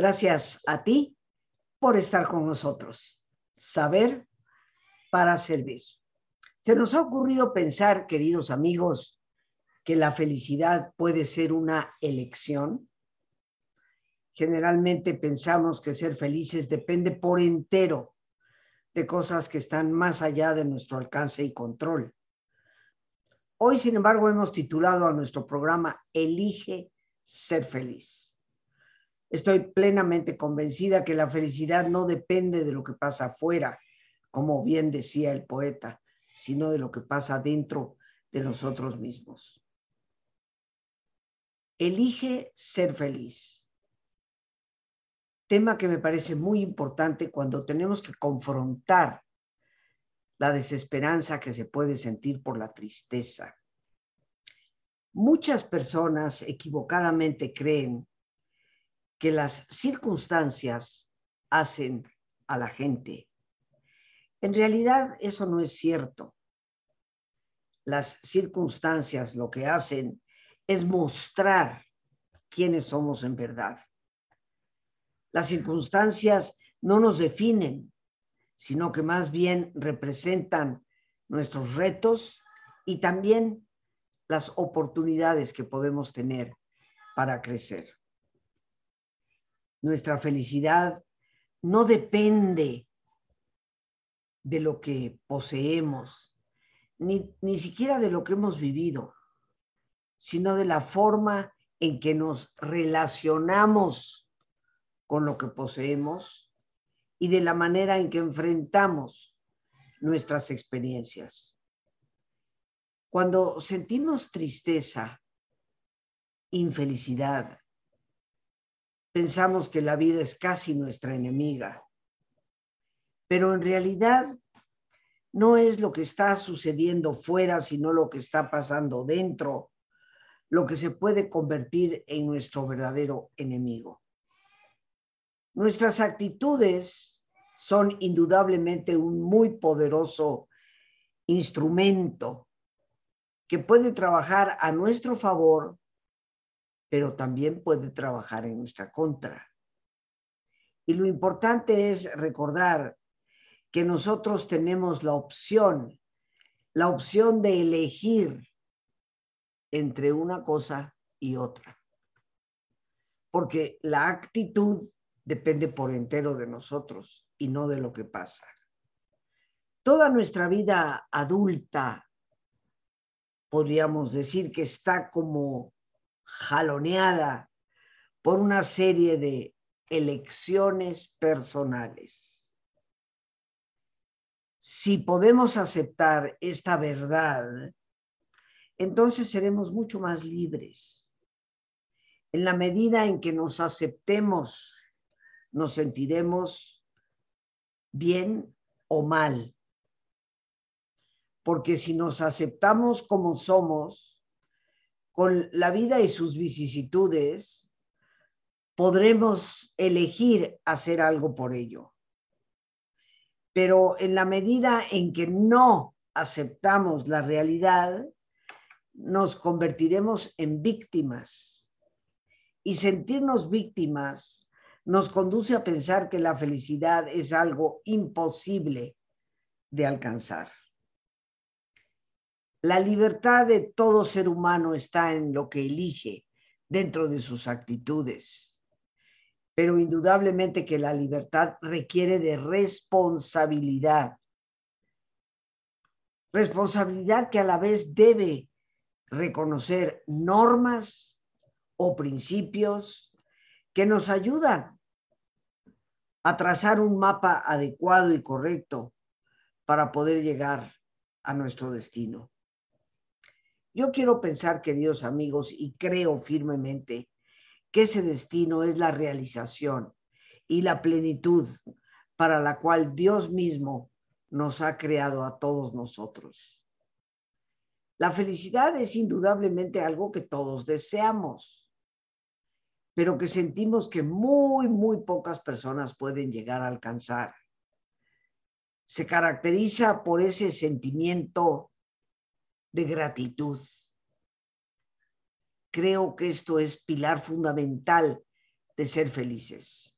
Gracias a ti por estar con nosotros. Saber para servir. Se nos ha ocurrido pensar, queridos amigos, que la felicidad puede ser una elección. Generalmente pensamos que ser felices depende por entero de cosas que están más allá de nuestro alcance y control. Hoy, sin embargo, hemos titulado a nuestro programa Elige ser feliz. Estoy plenamente convencida que la felicidad no depende de lo que pasa afuera, como bien decía el poeta, sino de lo que pasa dentro de nosotros mismos. Elige ser feliz. Tema que me parece muy importante cuando tenemos que confrontar la desesperanza que se puede sentir por la tristeza. Muchas personas equivocadamente creen que las circunstancias hacen a la gente. En realidad eso no es cierto. Las circunstancias lo que hacen es mostrar quiénes somos en verdad. Las circunstancias no nos definen, sino que más bien representan nuestros retos y también las oportunidades que podemos tener para crecer. Nuestra felicidad no depende de lo que poseemos, ni, ni siquiera de lo que hemos vivido, sino de la forma en que nos relacionamos con lo que poseemos y de la manera en que enfrentamos nuestras experiencias. Cuando sentimos tristeza, infelicidad, pensamos que la vida es casi nuestra enemiga, pero en realidad no es lo que está sucediendo fuera, sino lo que está pasando dentro, lo que se puede convertir en nuestro verdadero enemigo. Nuestras actitudes son indudablemente un muy poderoso instrumento que puede trabajar a nuestro favor, pero también puede trabajar en nuestra contra. Y lo importante es recordar que nosotros tenemos la opción, la opción de elegir entre una cosa y otra. Porque la actitud depende por entero de nosotros y no de lo que pasa. Toda nuestra vida adulta, podríamos decir que está como jaloneada por una serie de elecciones personales. Si podemos aceptar esta verdad, entonces seremos mucho más libres. En la medida en que nos aceptemos nos sentiremos bien o mal. Porque si nos aceptamos como somos, con la vida y sus vicisitudes, podremos elegir hacer algo por ello. Pero en la medida en que no aceptamos la realidad, nos convertiremos en víctimas. Y sentirnos víctimas nos conduce a pensar que la felicidad es algo imposible de alcanzar. La libertad de todo ser humano está en lo que elige dentro de sus actitudes, pero indudablemente que la libertad requiere de responsabilidad. Responsabilidad que a la vez debe reconocer normas o principios que nos ayudan a trazar un mapa adecuado y correcto para poder llegar a nuestro destino. Yo quiero pensar, queridos amigos, y creo firmemente que ese destino es la realización y la plenitud para la cual Dios mismo nos ha creado a todos nosotros. La felicidad es indudablemente algo que todos deseamos pero que sentimos que muy, muy pocas personas pueden llegar a alcanzar. Se caracteriza por ese sentimiento de gratitud. Creo que esto es pilar fundamental de ser felices.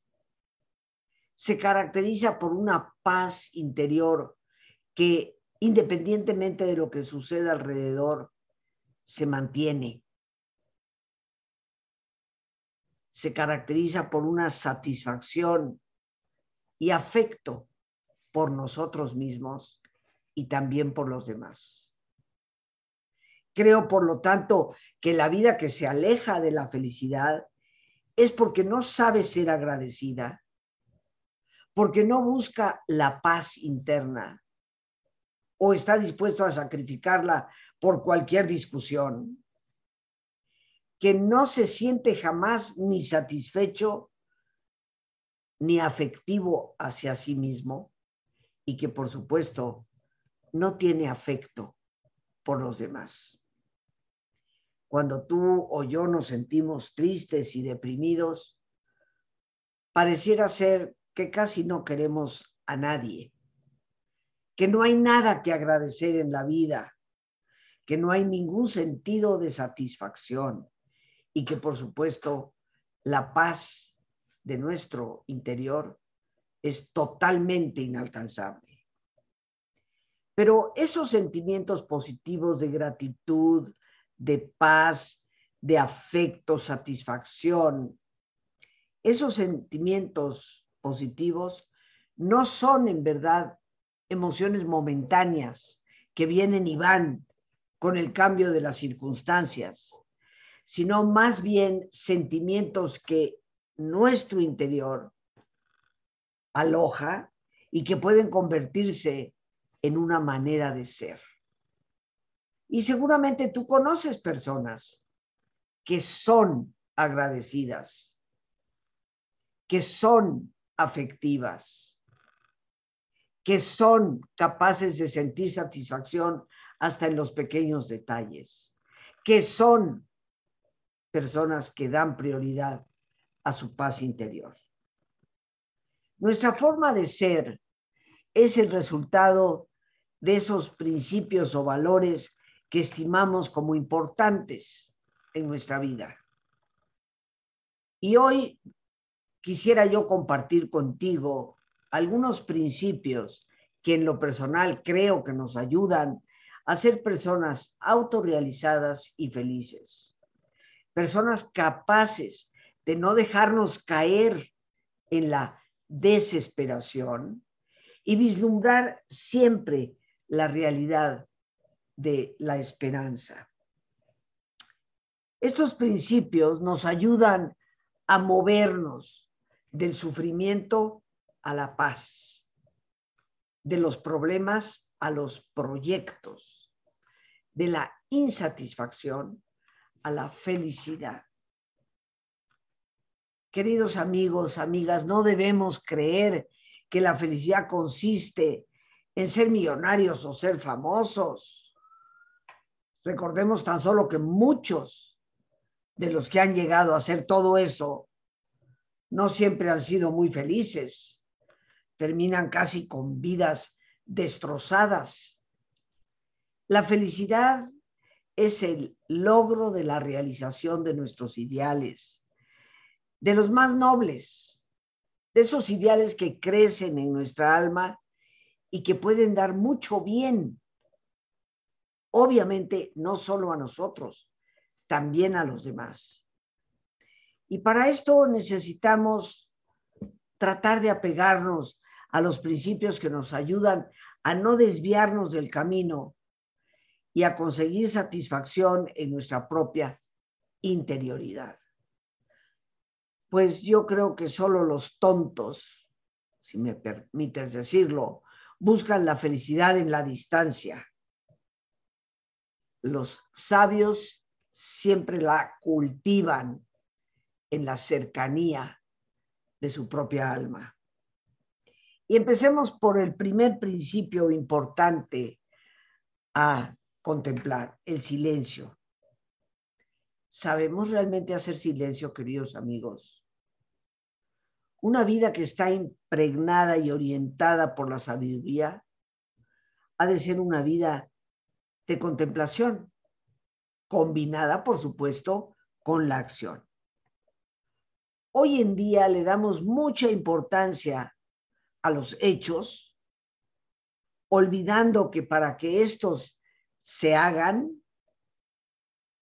Se caracteriza por una paz interior que independientemente de lo que suceda alrededor, se mantiene. Se caracteriza por una satisfacción y afecto por nosotros mismos y también por los demás. Creo, por lo tanto, que la vida que se aleja de la felicidad es porque no sabe ser agradecida, porque no busca la paz interna o está dispuesto a sacrificarla por cualquier discusión, que no se siente jamás ni satisfecho ni afectivo hacia sí mismo y que por supuesto no tiene afecto por los demás. Cuando tú o yo nos sentimos tristes y deprimidos, pareciera ser que casi no queremos a nadie, que no hay nada que agradecer en la vida, que no hay ningún sentido de satisfacción y que por supuesto la paz de nuestro interior es totalmente inalcanzable. Pero esos sentimientos positivos de gratitud, de paz, de afecto, satisfacción, esos sentimientos positivos no son en verdad emociones momentáneas que vienen y van con el cambio de las circunstancias, sino más bien sentimientos que nuestro interior aloja y que pueden convertirse en una manera de ser. Y seguramente tú conoces personas que son agradecidas, que son afectivas, que son capaces de sentir satisfacción hasta en los pequeños detalles, que son personas que dan prioridad a su paz interior. Nuestra forma de ser es el resultado de esos principios o valores que estimamos como importantes en nuestra vida. Y hoy quisiera yo compartir contigo algunos principios que en lo personal creo que nos ayudan a ser personas autorrealizadas y felices, personas capaces de no dejarnos caer en la desesperación y vislumbrar siempre la realidad de la esperanza. Estos principios nos ayudan a movernos del sufrimiento a la paz, de los problemas a los proyectos, de la insatisfacción a la felicidad. Queridos amigos, amigas, no debemos creer que la felicidad consiste en ser millonarios o ser famosos. Recordemos tan solo que muchos de los que han llegado a hacer todo eso no siempre han sido muy felices. Terminan casi con vidas destrozadas. La felicidad es el logro de la realización de nuestros ideales de los más nobles, de esos ideales que crecen en nuestra alma y que pueden dar mucho bien. Obviamente, no solo a nosotros, también a los demás. Y para esto necesitamos tratar de apegarnos a los principios que nos ayudan a no desviarnos del camino y a conseguir satisfacción en nuestra propia interioridad pues yo creo que solo los tontos, si me permites decirlo, buscan la felicidad en la distancia. Los sabios siempre la cultivan en la cercanía de su propia alma. Y empecemos por el primer principio importante a contemplar, el silencio. ¿Sabemos realmente hacer silencio, queridos amigos? Una vida que está impregnada y orientada por la sabiduría ha de ser una vida de contemplación, combinada, por supuesto, con la acción. hoy en día le damos mucha importancia a los hechos, olvidando que para que estos se hagan,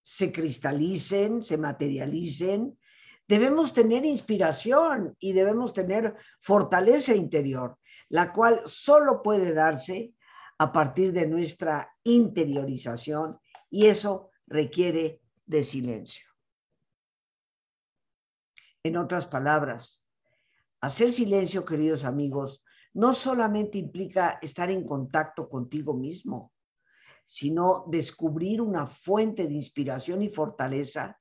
se cristalicen, se materialicen, debemos tener inspiración y debemos tener fortaleza interior, la cual solo puede darse a partir de nuestra interiorización y eso requiere de silencio. En otras palabras, hacer silencio, queridos amigos, no solamente implica estar en contacto contigo mismo, sino descubrir una fuente de inspiración y fortaleza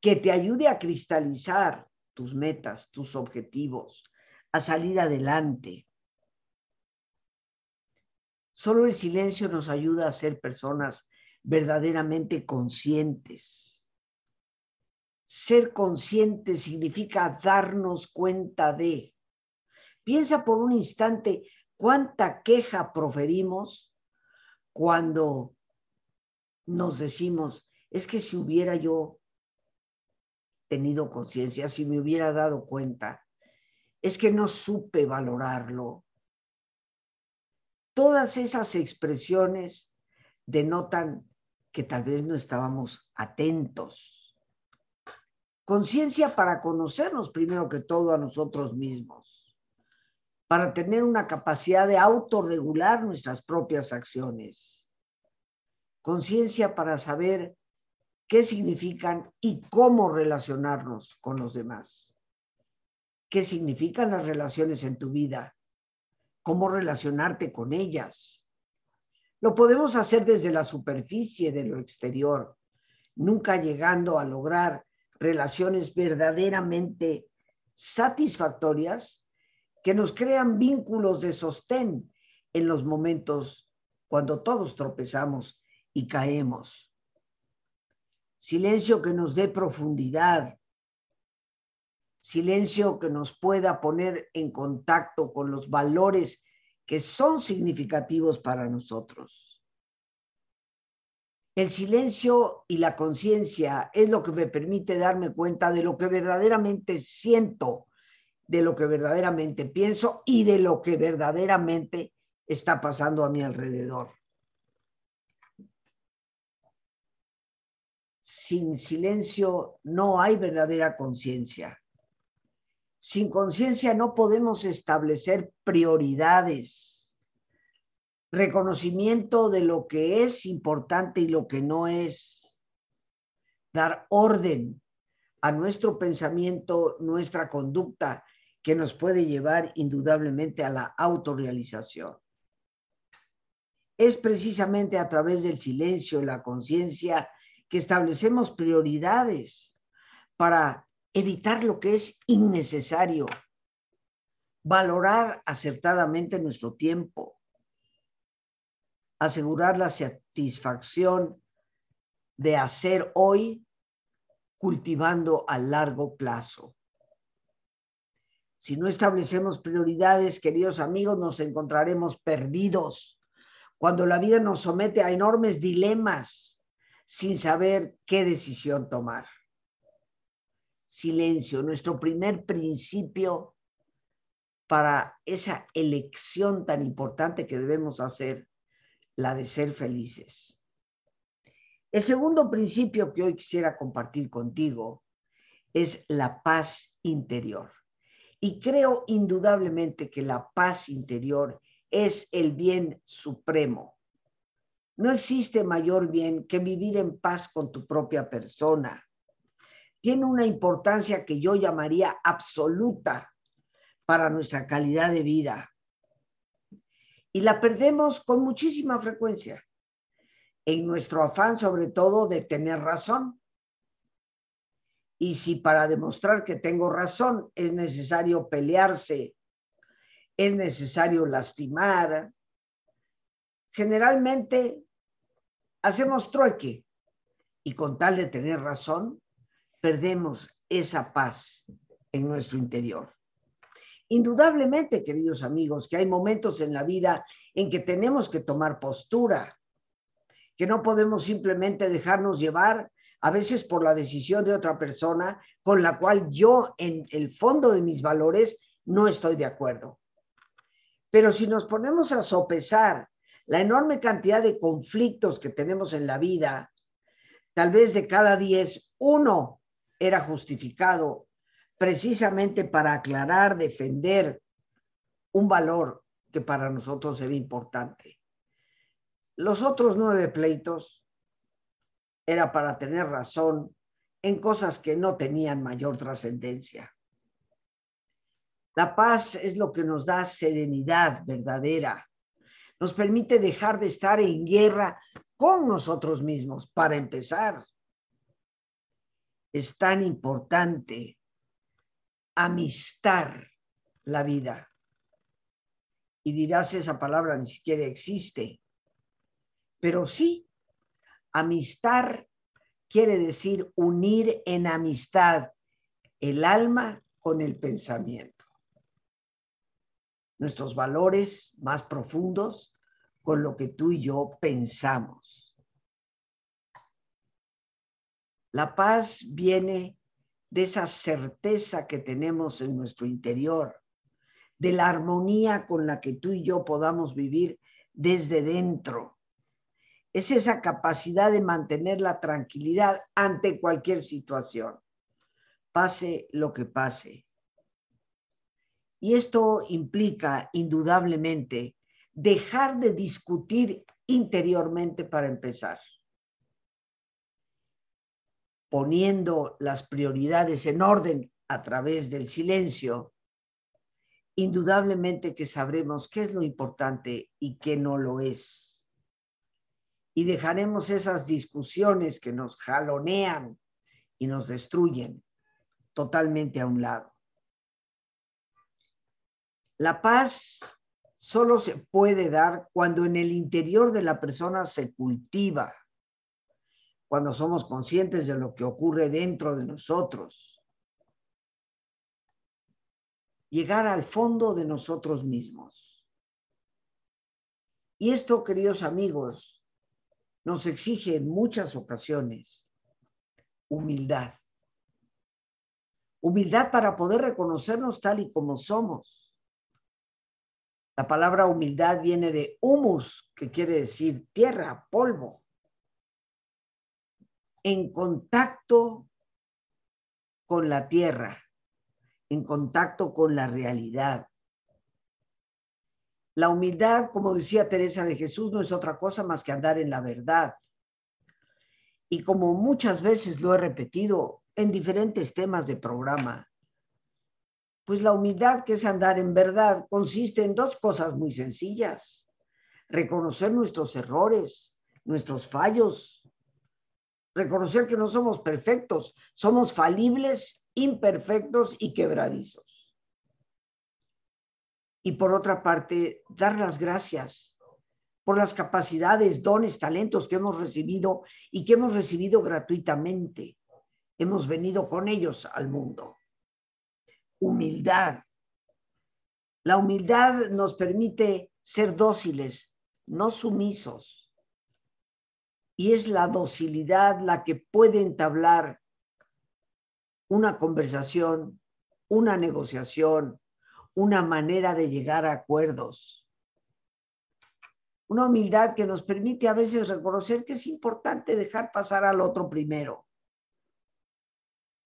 que te ayude a cristalizar tus metas, tus objetivos, a salir adelante. Solo el silencio nos ayuda a ser personas verdaderamente conscientes. Ser consciente significa darnos cuenta de. Piensa por un instante cuánta queja proferimos cuando nos decimos, es que si hubiera yo tenido conciencia, si me hubiera dado cuenta, es que no supe valorarlo. Todas esas expresiones denotan que tal vez no estábamos atentos. Conciencia para conocernos primero que todo a nosotros mismos, para tener una capacidad de autorregular nuestras propias acciones. Conciencia para saber qué significan y cómo relacionarnos con los demás. ¿Qué significan las relaciones en tu vida? ¿Cómo relacionarte con ellas? Lo podemos hacer desde la superficie de lo exterior, nunca llegando a lograr relaciones verdaderamente satisfactorias que nos crean vínculos de sostén en los momentos cuando todos tropezamos y caemos silencio que nos dé profundidad, silencio que nos pueda poner en contacto con los valores que son significativos para nosotros. El silencio y la conciencia es lo que me permite darme cuenta de lo que verdaderamente siento, de lo que verdaderamente pienso y de lo que verdaderamente está pasando a mi alrededor. sin silencio no hay verdadera conciencia. Sin conciencia no podemos establecer prioridades, reconocimiento de lo que es importante y lo que no es, dar orden a nuestro pensamiento, nuestra conducta, que nos puede llevar indudablemente a la autorrealización. Es precisamente a través del silencio, la conciencia, que establecemos prioridades para evitar lo que es innecesario, valorar acertadamente nuestro tiempo, asegurar la satisfacción de hacer hoy cultivando a largo plazo. Si no establecemos prioridades, queridos amigos, nos encontraremos perdidos cuando la vida nos somete a enormes dilemas sin saber qué decisión tomar. Silencio, nuestro primer principio para esa elección tan importante que debemos hacer, la de ser felices. El segundo principio que hoy quisiera compartir contigo es la paz interior. Y creo indudablemente que la paz interior es el bien supremo no existe mayor bien que vivir en paz con tu propia persona. Tiene una importancia que yo llamaría absoluta para nuestra calidad de vida. Y la perdemos con muchísima frecuencia, en nuestro afán sobre todo de tener razón. Y si para demostrar que tengo razón es necesario pelearse, es necesario lastimar, generalmente hacemos trueque y con tal de tener razón, perdemos esa paz en nuestro interior. Indudablemente, queridos amigos, que hay momentos en la vida en que tenemos que tomar postura, que no podemos simplemente dejarnos llevar a veces por la decisión de otra persona con la cual yo en el fondo de mis valores no estoy de acuerdo. Pero si nos ponemos a sopesar la enorme cantidad de conflictos que tenemos en la vida, tal vez de cada diez, uno era justificado precisamente para aclarar, defender un valor que para nosotros era importante. Los otros nueve pleitos era para tener razón en cosas que no tenían mayor trascendencia. La paz es lo que nos da serenidad verdadera. Nos permite dejar de estar en guerra con nosotros mismos, para empezar. Es tan importante amistar la vida. Y dirás, esa palabra ni siquiera existe. Pero sí, amistar quiere decir unir en amistad el alma con el pensamiento. Nuestros valores más profundos con lo que tú y yo pensamos. La paz viene de esa certeza que tenemos en nuestro interior, de la armonía con la que tú y yo podamos vivir desde dentro. Es esa capacidad de mantener la tranquilidad ante cualquier situación, pase lo que pase. Y esto implica indudablemente dejar de discutir interiormente para empezar poniendo las prioridades en orden a través del silencio, indudablemente que sabremos qué es lo importante y qué no lo es. Y dejaremos esas discusiones que nos jalonean y nos destruyen totalmente a un lado. La paz solo se puede dar cuando en el interior de la persona se cultiva cuando somos conscientes de lo que ocurre dentro de nosotros. Llegar al fondo de nosotros mismos. Y esto, queridos amigos, nos exige en muchas ocasiones humildad. Humildad para poder reconocernos tal y como somos. La palabra humildad viene de humus, que quiere decir tierra, polvo en contacto con la tierra, en contacto con la realidad. La humildad, como decía Teresa de Jesús, no es otra cosa más que andar en la verdad. Y como muchas veces lo he repetido en diferentes temas de programa, pues la humildad que es andar en verdad consiste en dos cosas muy sencillas. Reconocer nuestros errores, nuestros fallos, reconocer que no somos perfectos, somos falibles, imperfectos y quebradizos. Y por otra parte, dar las gracias por las capacidades, dones, talentos que hemos recibido y que hemos recibido gratuitamente. Hemos venido con ellos al mundo. Humildad. La humildad nos permite ser dóciles, no sumisos y es la docilidad la que puede entablar una conversación, una negociación, una manera de llegar a acuerdos. Una humildad que nos permite a veces reconocer que es importante dejar pasar al otro primero.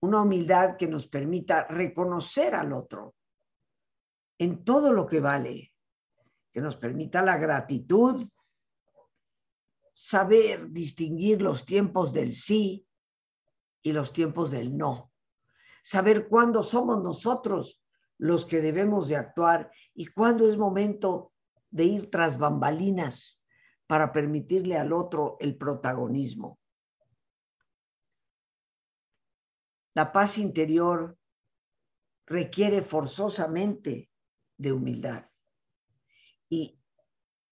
Una humildad que nos permita reconocer al otro en todo lo que vale, que nos permita la gratitud saber distinguir los tiempos del sí y los tiempos del no. Saber cuándo somos nosotros los que debemos de actuar y cuándo es momento de ir tras bambalinas para permitirle al otro el protagonismo. La paz interior requiere forzosamente de humildad. Y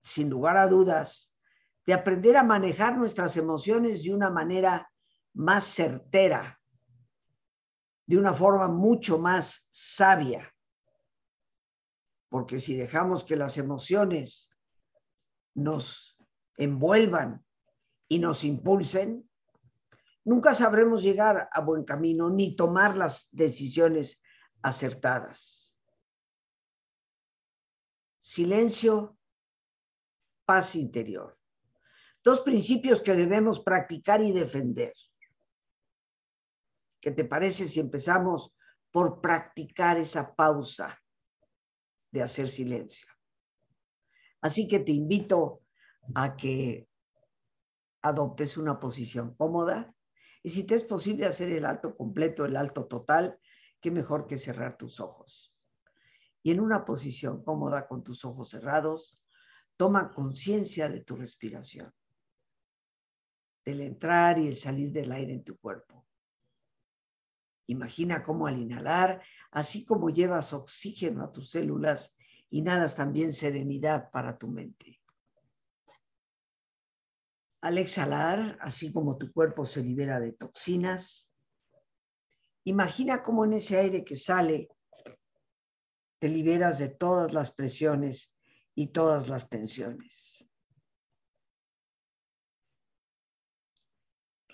sin lugar a dudas, de aprender a manejar nuestras emociones de una manera más certera, de una forma mucho más sabia. Porque si dejamos que las emociones nos envuelvan y nos impulsen, nunca sabremos llegar a buen camino ni tomar las decisiones acertadas. Silencio, paz interior. Dos principios que debemos practicar y defender. ¿Qué te parece si empezamos por practicar esa pausa de hacer silencio? Así que te invito a que adoptes una posición cómoda y si te es posible hacer el alto completo, el alto total, qué mejor que cerrar tus ojos. Y en una posición cómoda con tus ojos cerrados, toma conciencia de tu respiración, del entrar y el salir del aire en tu cuerpo. Imagina cómo al inhalar, así como llevas oxígeno a tus células, inhalas también serenidad para tu mente. Al exhalar, así como tu cuerpo se libera de toxinas, imagina cómo en ese aire que sale te liberas de todas las presiones y todas las tensiones.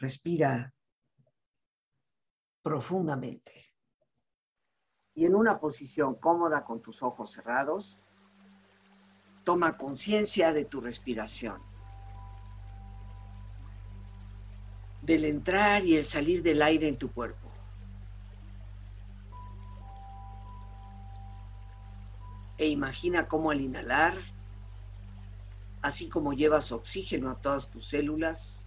Respira profundamente. Y en una posición cómoda con tus ojos cerrados, toma conciencia de tu respiración. del entrar y el salir del aire en tu cuerpo. E imagina cómo al inhalar, así como llevas oxígeno a todas tus células,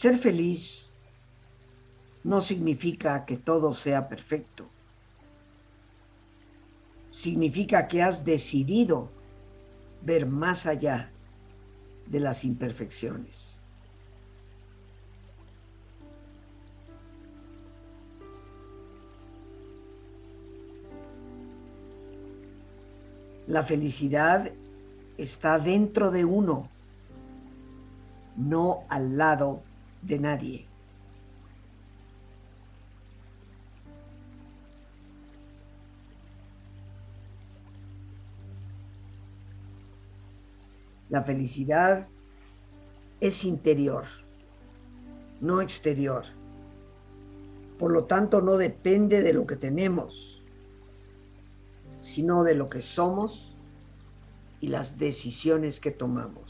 Ser feliz no significa que todo sea perfecto. Significa que has decidido ver más allá de las imperfecciones. La felicidad está dentro de uno, no al lado de nadie. La felicidad es interior, no exterior. Por lo tanto, no depende de lo que tenemos, sino de lo que somos y las decisiones que tomamos.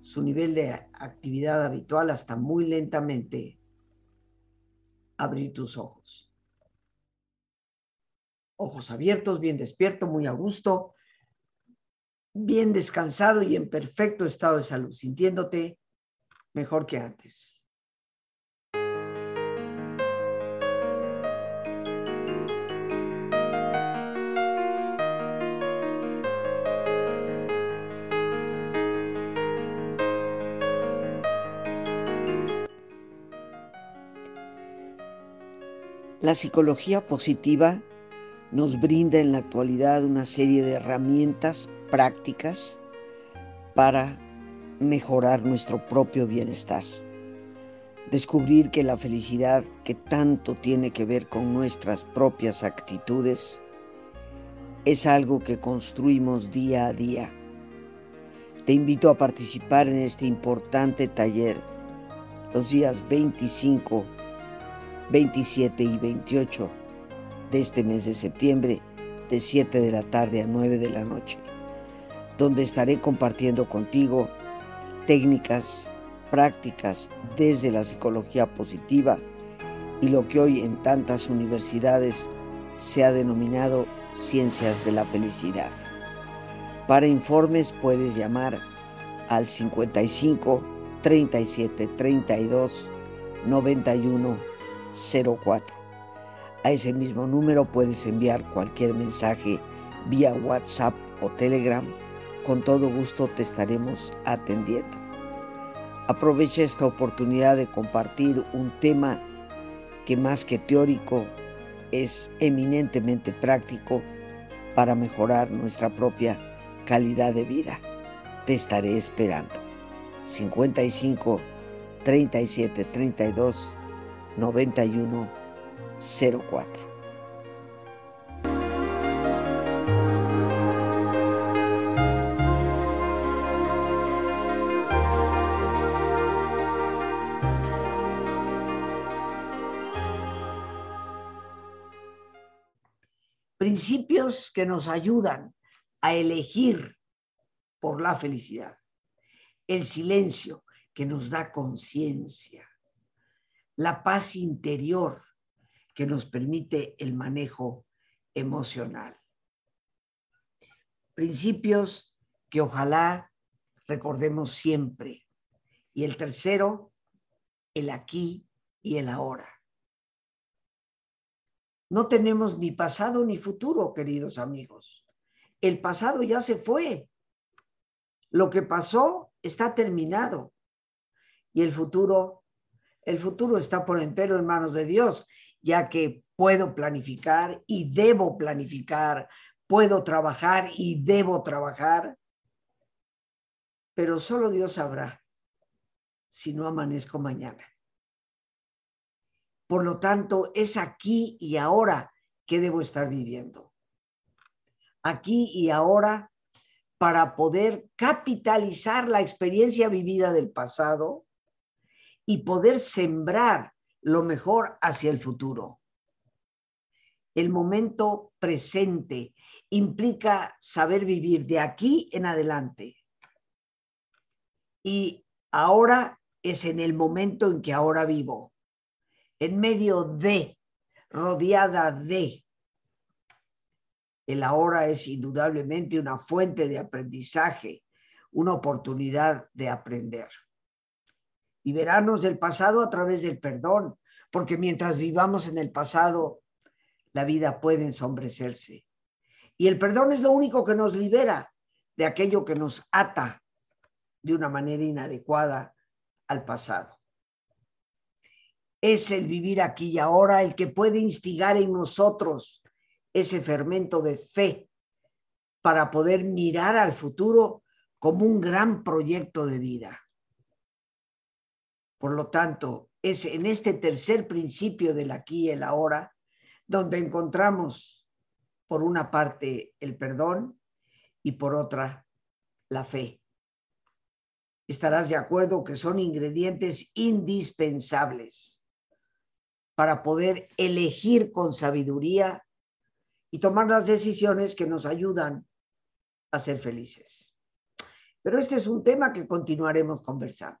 su nivel de actividad habitual hasta muy lentamente abrir tus ojos. Ojos abiertos, bien despierto, muy a gusto, bien descansado y en perfecto estado de salud, sintiéndote mejor que antes. La psicología positiva nos brinda en la actualidad una serie de herramientas prácticas para mejorar nuestro propio bienestar. descubrir que la felicidad que tanto tiene que ver con nuestras propias actitudes es algo que construimos día a día. Te invito a participar en este importante taller los días 25, 27 y 28 de este mes de septiembre de 7 de la tarde a 9 de la noche, donde estaré compartiendo contigo técnicas, prácticas desde la psicología positiva y lo que hoy en tantas universidades se ha denominado ciencias de la felicidad. Para informes puedes llamar al 55 37 32 91 04. A ese mismo número puedes enviar cualquier mensaje vía WhatsApp o Telegram. Con todo gusto te estaremos atendiendo. Aprovecha esta oportunidad de compartir un tema que más que teórico es eminentemente práctico para mejorar nuestra propia calidad de vida. Te estaré esperando. 55 37 32 91 04. principios que nos ayudan a elegir por la felicidad. El silencio que nos da conciencia. La paz interior que nos permite el manejo emocional. Principios que ojalá recordemos siempre. Y el tercero, el aquí y el ahora. No tenemos ni pasado ni futuro, queridos amigos. El pasado ya se fue. Lo que pasó está terminado. Y el futuro, el futuro está por entero en manos de Dios, ya que puedo planificar y debo planificar, puedo trabajar y debo trabajar. Pero solo Dios sabrá si no amanezco mañana. Por lo tanto, es aquí y ahora que debo estar viviendo. Aquí y ahora para poder capitalizar la experiencia vivida del pasado y poder sembrar lo mejor hacia el futuro. El momento presente implica saber vivir de aquí en adelante. Y ahora es en el momento en que ahora vivo en medio de, rodeada de. El ahora es indudablemente una fuente de aprendizaje, una oportunidad de aprender. Liberarnos del pasado a través del perdón, porque mientras vivamos en el pasado, la vida puede ensombrecerse. Y el perdón es lo único que nos libera de aquello que nos ata de una manera inadecuada al pasado es el vivir aquí y ahora el que puede instigar en nosotros ese fermento de fe para poder mirar al futuro como un gran proyecto de vida. Por lo tanto, es en este tercer principio del aquí y el ahora donde encontramos, por una parte, el perdón y por otra, la fe. Estarás de acuerdo que son ingredientes indispensables para poder elegir con sabiduría y tomar las decisiones que nos ayudan a ser felices. Pero este es un tema que continuaremos conversando.